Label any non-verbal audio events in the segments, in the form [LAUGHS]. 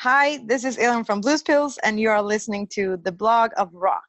Hi, this is Elin from Blues Pills, and you are listening to the blog of rock.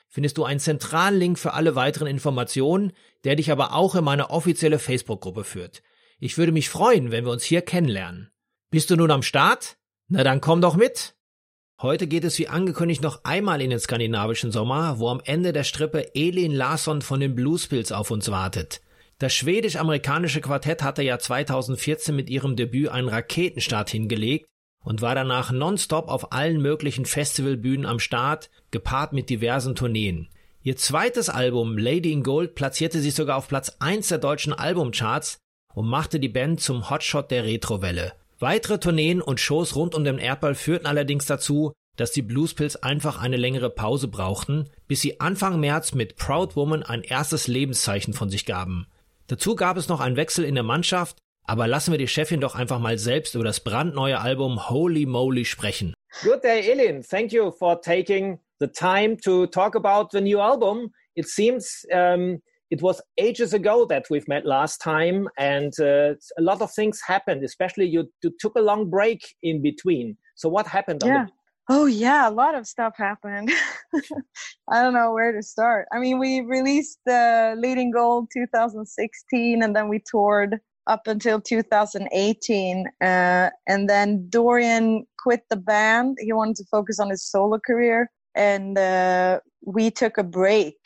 findest du einen zentralen Link für alle weiteren Informationen, der dich aber auch in meine offizielle Facebook-Gruppe führt. Ich würde mich freuen, wenn wir uns hier kennenlernen. Bist du nun am Start? Na dann komm doch mit! Heute geht es wie angekündigt noch einmal in den skandinavischen Sommer, wo am Ende der Strippe Elin Larsson von den Bluespills auf uns wartet. Das schwedisch-amerikanische Quartett hatte ja 2014 mit ihrem Debüt einen Raketenstart hingelegt und war danach nonstop auf allen möglichen Festivalbühnen am Start, gepaart mit diversen Tourneen. Ihr zweites Album Lady in Gold platzierte sich sogar auf Platz 1 der deutschen Albumcharts und machte die Band zum Hotshot der Retrowelle. Weitere Tourneen und Shows rund um den Erdball führten allerdings dazu, dass die Bluespills einfach eine längere Pause brauchten, bis sie Anfang März mit Proud Woman ein erstes Lebenszeichen von sich gaben. Dazu gab es noch einen Wechsel in der Mannschaft aber lassen wir die Chefin doch einfach mal selbst über das brandneue Album Holy Moly sprechen. Good day, Elin. Thank you for taking the time to talk about the new album. It seems um, it was ages ago that we've met last time, and uh, a lot of things happened. Especially you, you, took a long break in between. So what happened? Yeah. Oh yeah, a lot of stuff happened. [LAUGHS] I don't know where to start. I mean, we released the Lady in Gold 2016, and then we toured up until 2018. Uh, and then Dorian quit the band. He wanted to focus on his solo career. And uh, we took a break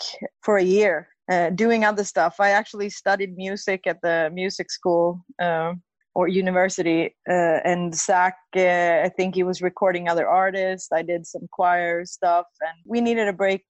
for a year uh, doing other stuff. I actually studied music at the music school uh, or university. Uh, and Zach, uh, I think he was recording other artists. I did some choir stuff. And we needed a break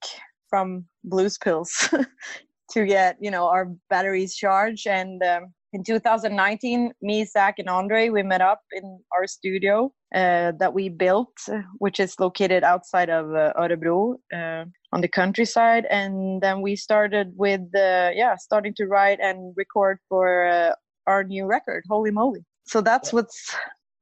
from blues pills [LAUGHS] to get, you know, our batteries charged. And um, in 2019, me, Zach, and Andre, we met up in our studio uh, that we built, which is located outside of uh, Örebro uh, on the countryside. And then we started with, uh, yeah, starting to write and record for uh, our new record, Holy Moly. So that's what's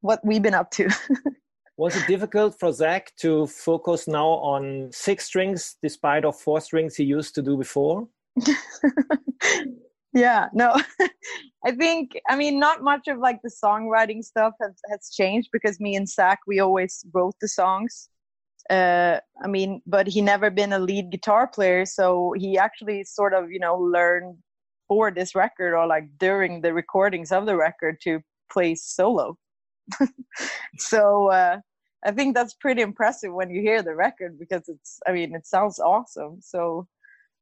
what we've been up to. [LAUGHS] Was it difficult for Zach to focus now on six strings despite of four strings he used to do before? [LAUGHS] yeah no [LAUGHS] i think i mean not much of like the songwriting stuff has, has changed because me and zach we always wrote the songs. Uh i mean but he never been a lead guitar player so he actually sort of you know learned for this record or like during the recordings of the record to play solo. [LAUGHS] So uh i think that's pretty impressive when you hear the record because it's i mean it sounds awesome. So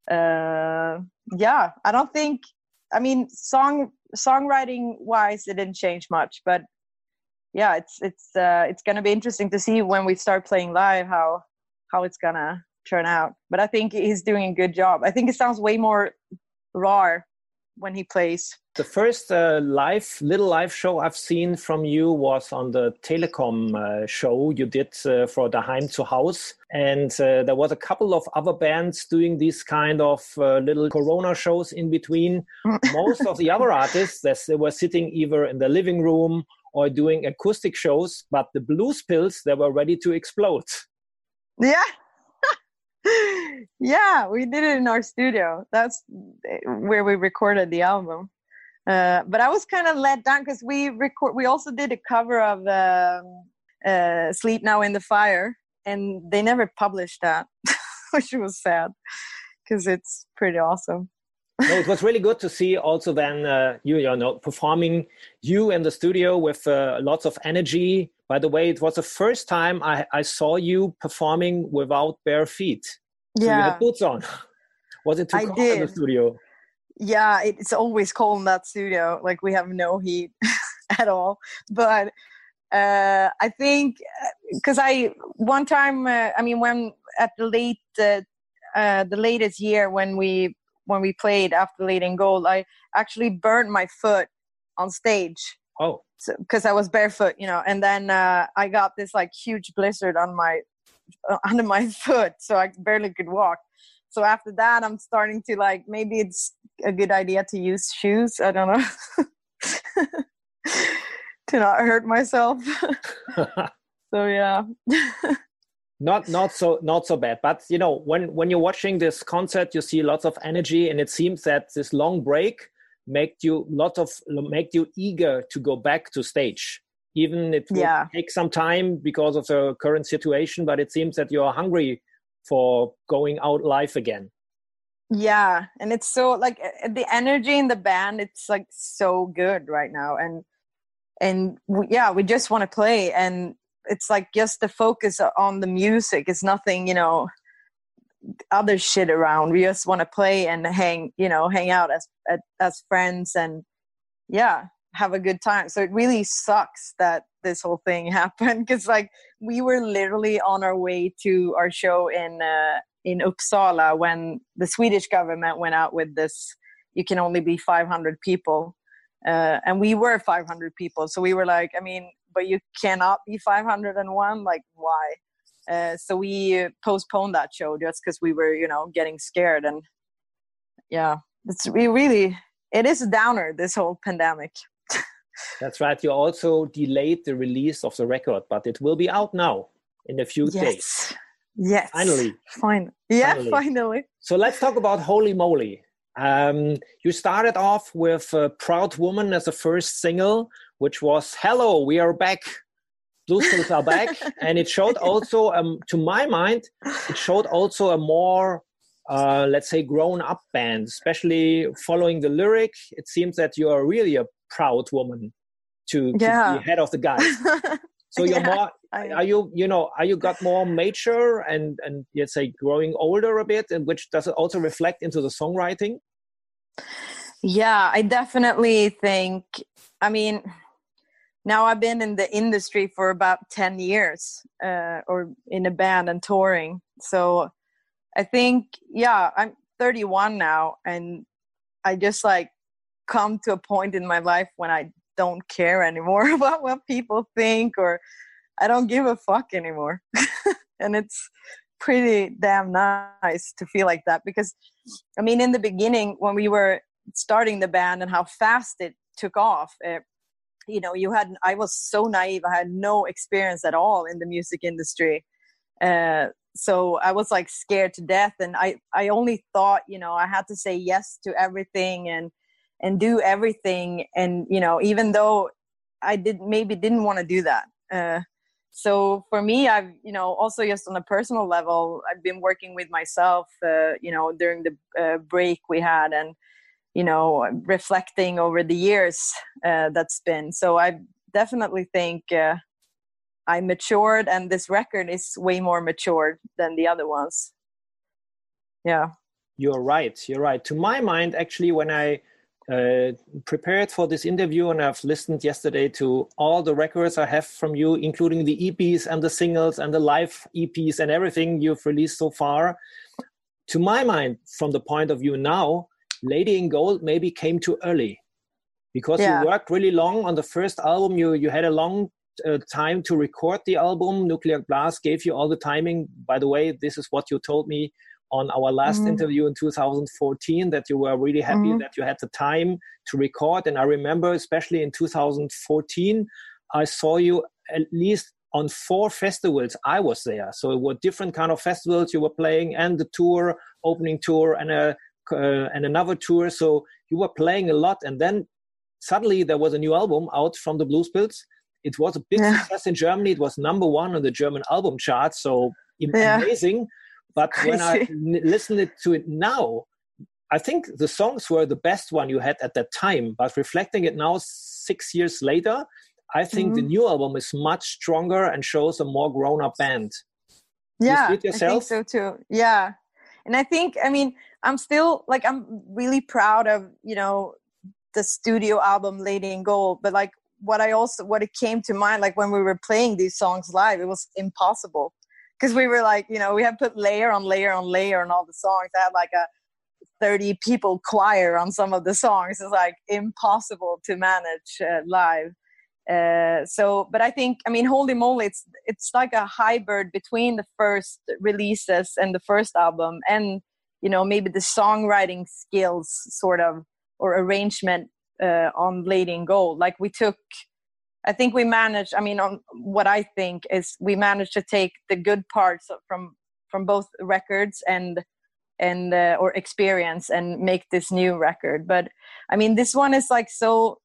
uh yeah i don't think I mean, song songwriting wise, it didn't change much, but yeah, it's it's uh, it's gonna be interesting to see when we start playing live how how it's gonna turn out. But I think he's doing a good job. I think it sounds way more raw when he plays. The first uh, live little live show I've seen from you was on the Telecom uh, show you did uh, for the Heim zu Haus, and uh, there was a couple of other bands doing these kind of uh, little Corona shows in between. [LAUGHS] Most of the other artists they were sitting either in the living room or doing acoustic shows, but the Blues Pills they were ready to explode. Yeah, yeah, we did it in our studio. That's where we recorded the album. Uh, but I was kind of let down because we record. We also did a cover of um, uh, "Sleep Now in the Fire," and they never published that, [LAUGHS] which was sad because it's pretty awesome. no, it was really good to see also then uh, you, you know performing you in the studio with uh, lots of energy by the way, it was the first time I, I saw you performing without bare feet. So yeah. you had boots on. [LAUGHS] Was it too I cold in the studio? yeah it's always cold in that studio like we have no heat [LAUGHS] at all but uh i think because i one time uh, i mean when at the late uh, uh the latest year when we when we played after Lady in Gold i actually burned my foot on stage Oh, because i was barefoot you know and then uh i got this like huge blizzard on my uh, [LAUGHS] under my foot so i barely could walk so after that i'm starting to like maybe it's a good idea to use shoes i don't know [LAUGHS] to not hurt myself [LAUGHS] so yeah not not so not so bad. But you know, when when you're watching this concert, you see lots of energy, and it seems that this long break made you lot of make you eager to go back to stage. Even it will Yeah. take some time because of the current situation, but it seems that you're hungry for going out live again. yeah and it's so like the energy in the band it's like so good right now and and we, yeah we just want to play and it's like just the focus on the music it's nothing you know other shit around we just want to play and hang you know hang out as as friends and yeah have a good time. So it really sucks that this whole thing [LAUGHS] happened because like we were literally on our way to our show in uh, in Uppsala when the Swedish government went out with this you can only be 500 people. Uh, and we were 500 people. So we were like i mean but you cannot be 501 like why? Uh, so we postponed that show just because we were you know getting scared and yeah it's we really it is a downer this whole pandemic That's right. You also delayed the release of the record, but it will be out now in a few days. yes yes Finally. fine yeah Finally. finally, So let's talk about Holy Moly. Um, you started off with uh, Proud Woman as the first single, which was Hello, we are back. Blues Pills are back. [LAUGHS] and it showed also, um, to my mind, it showed also a more, uh, let's say, grown up band, especially following the lyric. It seems that you are really a proud woman to, to be head of the guys. [LAUGHS] So you're Yeah, more, are you you know are you got more mature and and let's say growing older a bit and which does it also reflect into the songwriting Yeah, I definitely think. I mean, now I've been in the industry for about 10 years uh, or in a band and touring. So I think, yeah, I'm 31 now and I just like come to a point in my life when I don't care anymore [LAUGHS] about what people think or I don't give a fuck anymore. [LAUGHS] and it's pretty damn nice to feel like that because I mean, in the beginning, when we were starting the band and how fast it took off, uh, you know, you had, I was so naive. I had no experience at all in the music industry. Uh, so I was like scared to death. And I, I only thought, you know, I had to say yes to everything and, and do everything. And, you know, even though I did maybe didn't want to do that. Uh, so for me i've you know also just on a personal level i've been working with myself uh, you know during the uh, break we had and you know reflecting over the years uh, that's been so i definitely think uh, i matured and this record is way more matured than the other ones yeah you're right you're right to my mind actually when i uh, prepared for this interview and I've listened yesterday to all the records I have from you, including the EPs and the singles and the live EPs and everything you've released so far. To my mind, from the point of view now, Lady in Gold maybe came too early because Yeah. you worked really long on the first album. You you had a long uh, time to record the album. Nuclear Blast gave you all the timing. By the way, this is what you told me on our last Mhm. interview in 2014 that you were really happy Mhm. that you had the time to record. And I remember, especially in 2014, I saw you at least on four festivals. I was there, so it were different kind of festivals you were playing, and the tour, opening tour, and a uh, and another tour. So you were playing a lot, and then suddenly there was a new album out from the Blues Pills. It was a big Yeah. success in Germany. It was number one on the German album chart. So Yeah. But [LAUGHS] when I Crazy. n- listened to it now, I think the songs were the best one you had at that time. But reflecting it now, six years later, I think the Mhm. new album is much stronger and shows a more grown-up band. Yeah it i think so too yeah and i think i mean i'm still like i'm really proud of you know the studio album lady in gold but like what i also what it came to mind like when we were playing these songs live it was impossible because we were like you know we had put layer on layer on layer on all the songs. I had like a 30 people choir on some of the songs. It's like impossible to manage uh, live. Uh, so but i think i mean holy moly it's it's like a hybrid between the first releases and the first album and you know maybe the songwriting skills sort of or arrangement uh, on lady in gold. Like we took i think we managed i mean on what i think is we managed to take the good parts from from both records and and uh, or experience and make this new record. But i mean this one is like so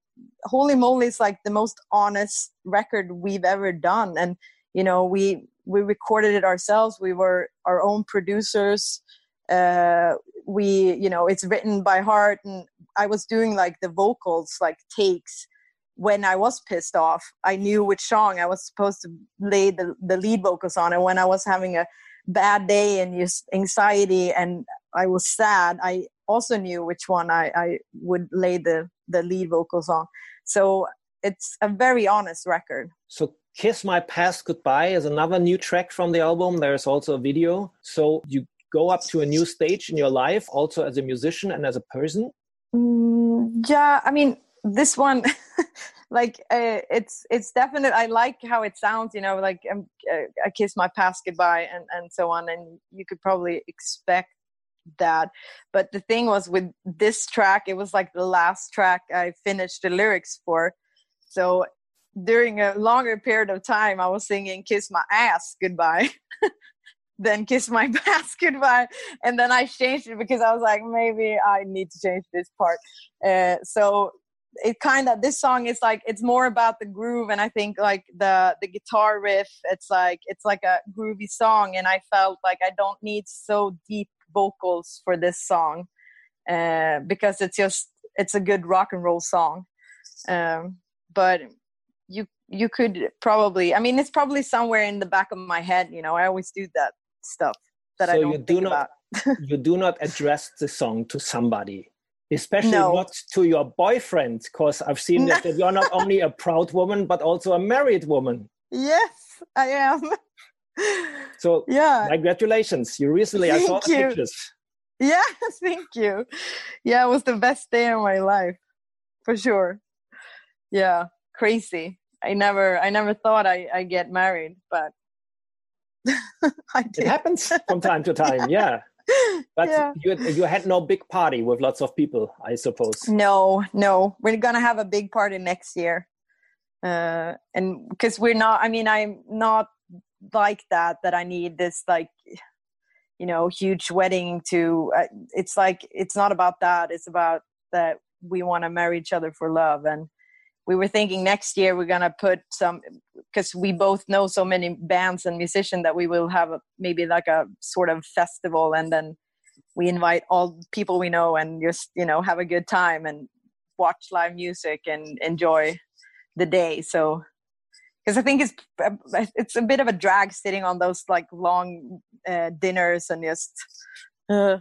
holy moly is like the most honest record we've ever done. And you know we we recorded it ourselves. We were our own producers. Uh we you know it's written by heart. And i was doing like the vocals like takes when i was pissed off i knew which song i was supposed to lay the, the lead vocals on and when i was having a bad day and just anxiety and I was sad, I also knew which one I, I would lay the, the lead vocals on. So it's a very honest record. So Kiss My Past Goodbye is another new track from the album. There's also a video. So you go up to a new stage in your life, also as a musician and as a person? Mm, yeah, I mean, this one [LAUGHS] like uh, it's it's definite i like how it sounds you know like um, uh, i kiss my past goodbye and and so on and you could probably expect that. But the thing was with this track it was like the last track i finished the lyrics for. So during a longer period of time i was singing kiss my ass goodbye [LAUGHS] then kiss my [LAUGHS] past goodbye. And then i changed it because i was like maybe i need to change this part. Uh, so it kind of this song is like it's more about the groove and i think like the the guitar riff it's like it's like a groovy song and i felt like i don't need so deep vocals for this song uh, because it's just it's a good rock and roll song. Um, but you you could probably i mean it's probably somewhere in the back of my head you know i always do that stuff that so i don't you do not [LAUGHS] you do not address the song to somebody especially no. not to your boyfriend because i've seen that, that you're not only a proud woman but also a married woman. Yes i am. So yeah. congratulations. You recently thank i saw the you. pictures. Yeah [LAUGHS] thank you. Yeah it was the best day of my life for sure. Yeah crazy. I never i never thought i i get married but [LAUGHS] I did. it happens from time to [LAUGHS] time yeah [LAUGHS] but yeah. you you had no big party with lots of people, I suppose. No, no, we're gonna have a big party next year, uh, and because we're not. I mean, I'm not like that. That I need this like, you know, huge wedding to. Uh, it's like it's not about that. It's about that we want to marry each other for love and we were thinking next year we're gonna put some because we both know so many bands and musicians that we will have a, maybe like a sort of festival and then we invite all people we know and just you know have a good time and watch live music and enjoy the day. So because i think it's it's a bit of a drag sitting on those like long uh, dinners and just uh,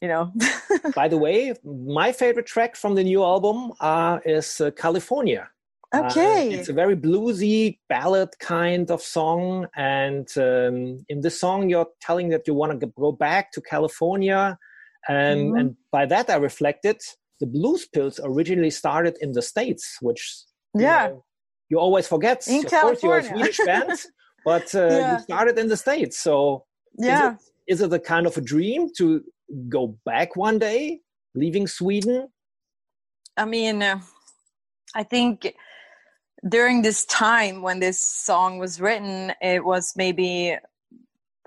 you know. [LAUGHS] By the way, my favorite track from the new album uh, is uh, California. Okay. Uh, it's a very bluesy ballad kind of song. And um, in this song, you're telling that you want to go back to California. And, mm-hmm. and by that, I reflected the Blues Pills originally started in the States, which yeah. You, know, you always forget. In of California. course, you're a Swedish band, [LAUGHS] but uh, yeah. you started in the States. So yeah. Is it, is it a kind of a dream to go back one day, leaving Sweden? I mean, uh, I think during this time when this song was written, it was maybe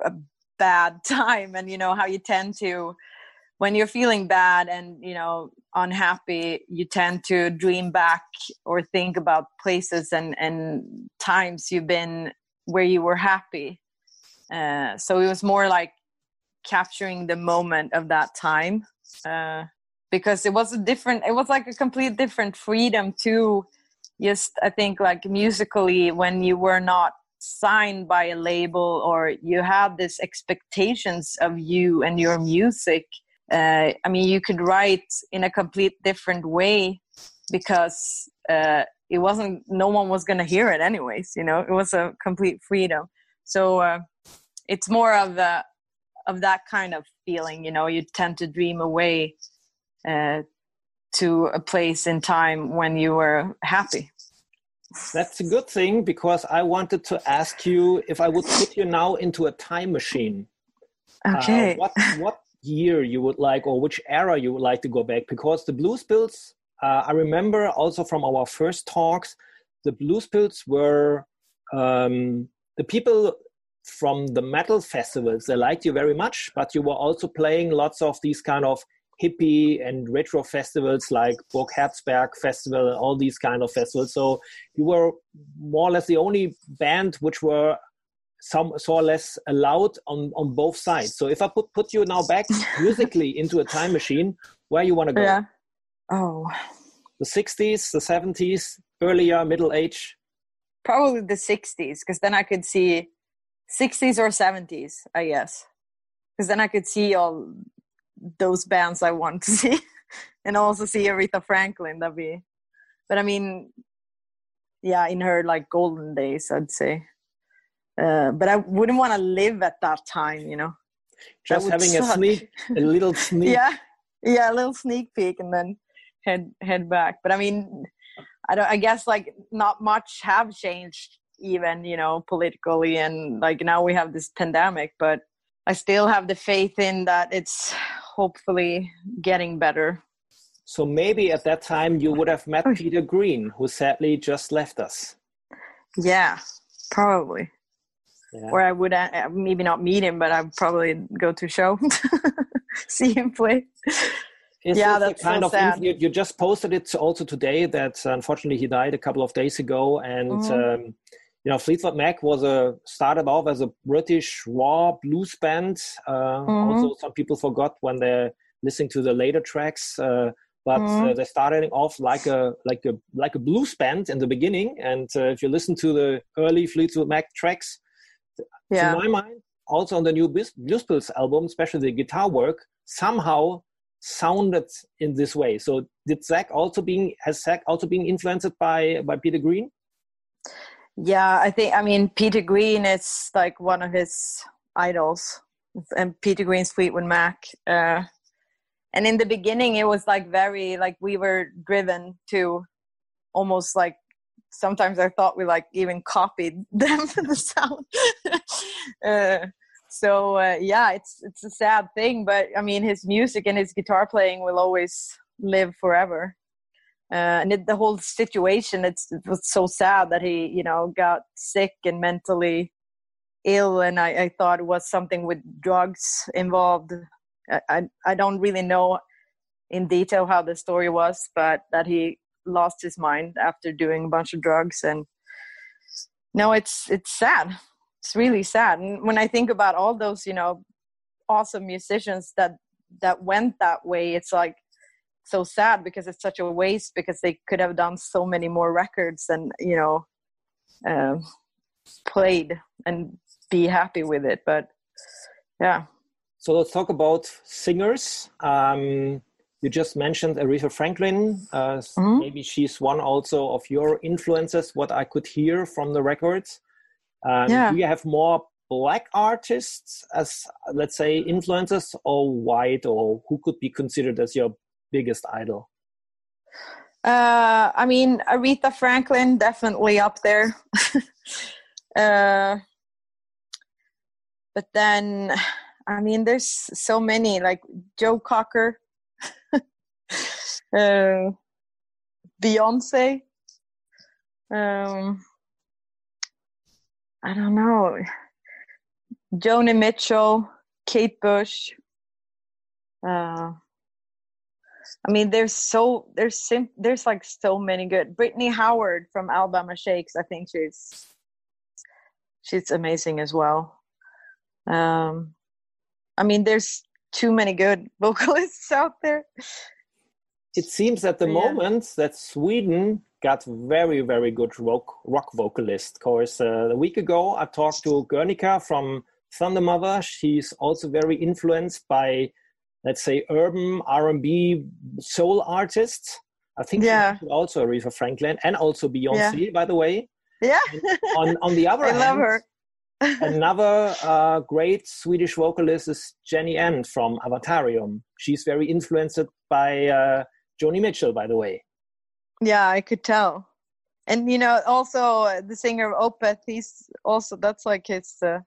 a bad [LAUGHS] time, and you know how you tend to when you're feeling bad and you know unhappy you tend to dream back or think about places and and times you've been where you were happy uh, so it was more like capturing the moment of that time uh, because it was a different it was like a complete different freedom to just i think like musically when you were not signed by a label or you have this expectations of you and your music uh, i mean you could write in a complete different way because uh, it wasn't no one was going to hear it anyways you know? It was a complete freedom. So uh, it's more of a of that kind of feeling you know you tend to dream away uh, to a place in time when you were happy that's a good thing because I wanted to ask you if I would put you now into a time machine. Okay. Uh, what what year you would like, or which era you would like to go back? Because the Blues Pills, uh, I remember also from our first talks, the Blues Pills were um, the people from the metal festivals. They liked you very much, but you were also playing lots of these kind of hippie and retro festivals like Burg Herzberg Festival and all these kind of festivals. So you were more or less the only band which were some so or less allowed on on both sides. So if I put put you now back [LAUGHS] musically into a time machine, where you want to go? Yeah. Oh. The 60s, the 70s, earlier, middle age? Probably the 60s, because then I could see 60s or 70s, I guess. Because then I could see all those bands I want to [LAUGHS] see, and also see Aretha Franklin. That'd be, but I mean, yeah, in her like golden days, I'd say. Uh, but I wouldn't want to live at that time, you know. Just having suck. a sneak, a little [LAUGHS] sneak. yeah, yeah, a little sneak peek, and then head head back. But I mean, I don't. I guess like not much have changed, even you know, politically, and like now we have this pandemic, but I still have the faith in that it's hopefully getting better. So maybe at that time you would have met oh. Peter Green, who sadly just left us. Yeah, probably. Yeah. Or I would uh, maybe not meet him, but I'd probably go to show, [LAUGHS] see him play. Is yeah, that's kind so of sad. You, you, just posted it also today that unfortunately he died a couple of days ago, and um, you know, Fleetwood Mac was a started off as a British raw blues band. Uh, mm-hmm. Also, some people forgot when they're listening to the later tracks. Uh, but mm-hmm. uh, they started off like a like a like a blues band in the beginning. And uh, if you listen to the early Fleetwood Mac tracks, yeah. to my mind, also on the new Blues Pills album, especially the guitar work, somehow sounded in this way. So did Zach also being has Zach also being influenced by by Peter Green? Yeah, I think I mean Peter Green is like one of his idols, and Peter Green's Fleetwood Mac. Uh, and in the beginning, it was like very like we were driven to almost like sometimes I thought we like even copied [LAUGHS] them the sound. [LAUGHS] uh, so uh, yeah, it's it's a sad thing, but I mean his music and his guitar playing will always live forever uh, and it, the whole situation it was so sad that he you know got sick and mentally ill. And I, I thought it was something with drugs involved. I, I, I don't really know in detail how the story was but that he lost his mind after doing a bunch of drugs. And no it's it's sad. It's really sad. And when i think about all those you know awesome musicians that that went that way it's like so sad because it's such a waste because they could have done so many more records and you know uh, played and be happy with it but yeah so let's talk about singers um, you just mentioned aretha franklin uh, mm-hmm. maybe she's one also of your influences what i could hear from the records um, yeah. do you have more black artists as let's say influences or white or who could be considered as your biggest idol? Uh, I mean, Aretha Franklin definitely up there. [LAUGHS] uh, but then, I mean, there's so many like Joe Cocker, [LAUGHS] uh, Beyonce. Um, I don't know. Joni Mitchell, Kate Bush. Uh, I mean, there's so there's sim- there's like so many good. Brittany Howard from Alabama Shakes, I think she's she's amazing as well. Um, I mean, there's too many good [LAUGHS] vocalists out there. It seems at the yeah. moment that Sweden got very very good rock rock vocalist. Of course, uh, a week ago I talked to Guernica from Thundermother. She's also very influenced by, let's say, urban R&B soul artists. I think Yeah. also Aretha Franklin and also Beyonce, by the way. Yeah. On on the [LAUGHS] other I hand, love her. another [LAUGHS] uh, great Swedish vocalist is Jennie-Ann from Avatarium. She's very influenced by uh, Joni Mitchell, by the way. Yeah, I could tell. And you know, also uh, the singer of Opeth, he's also that's like his uh,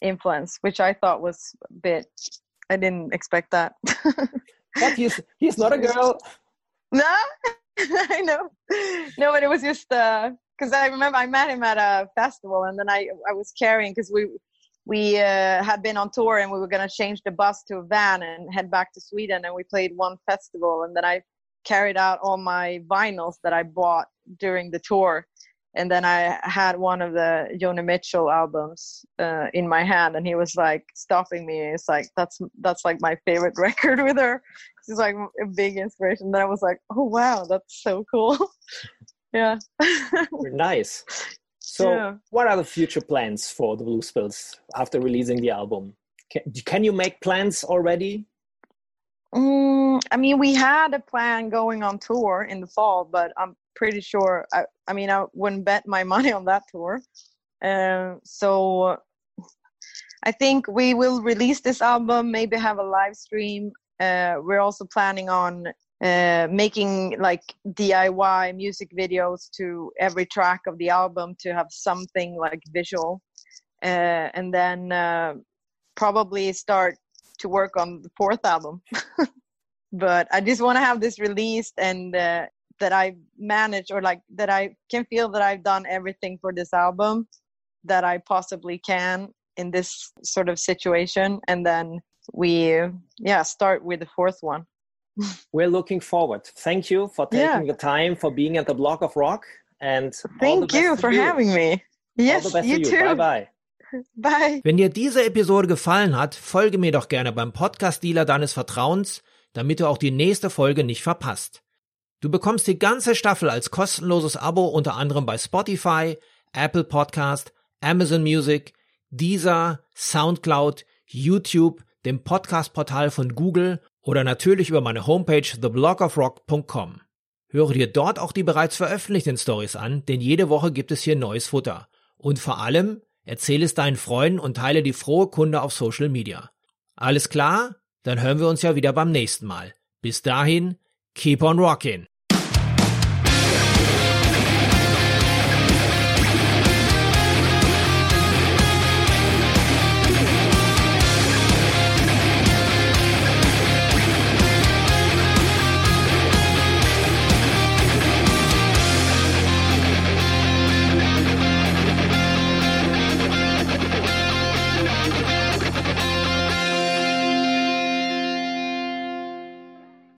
influence, which I thought was a bit. I didn't expect that. [LAUGHS] But he's he's not a girl. [LAUGHS] no, [LAUGHS] I know. No, but it was just because I remember I met him at a festival, and then I I was carrying because we we uh, had been on tour and we were gonna change the bus to a van and head back to Sweden, and we played one festival, and then I carried out all my vinyls that I bought during the tour. And then I had one of the Joni Mitchell albums uh, in my hand, and he was like stopping me. It's like that's that's like my favorite [LAUGHS] record with her. She's like a big inspiration. Then I was like, oh wow, that's so cool. [LAUGHS] yeah. [LAUGHS] nice. So, Yeah. what are the future plans for the Blues Pills after releasing the album? Can, can you make plans already? Mm, I mean, we had a plan going on tour in the fall, but I'm pretty sure. I, I mean, I wouldn't bet my [LAUGHS] money on that tour. Um, so I think we will release this album, maybe have a live stream. Uh, we're also planning on uh, making like DIY music videos to every track of the album to have something like visual, uh, and then uh, probably start to work on the fourth album. [LAUGHS] but I just want to have this released and uh, that I manage or like that I can feel that I've done everything for this album that I possibly can in this sort of situation, and then we yeah start with the fourth one. [LAUGHS] We're looking forward. Thank you for taking Yeah. the time for being at the Blog of Rock. And Thank you to for having me. Yes, you to you. too. Bye bye. Bye. Wenn dir diese Episode gefallen hat, folge mir doch gerne beim Podcast-Dealer deines Vertrauens, damit du auch die nächste Folge nicht verpasst. Du bekommst die ganze Staffel als kostenloses Abo unter anderem bei Spotify, Apple Podcast, Amazon Music, Deezer, Soundcloud, YouTube, dem Podcast-Portal von Google oder natürlich über meine Homepage theblogofrock.com. Höre dir dort auch die bereits veröffentlichten Stories an, denn jede Woche gibt es hier neues Futter. Und vor allem, erzähle es deinen Freunden und teile die frohe Kunde auf Social Media. Alles klar? Dann hören wir uns ja wieder beim nächsten Mal. Bis dahin, keep on rockin'!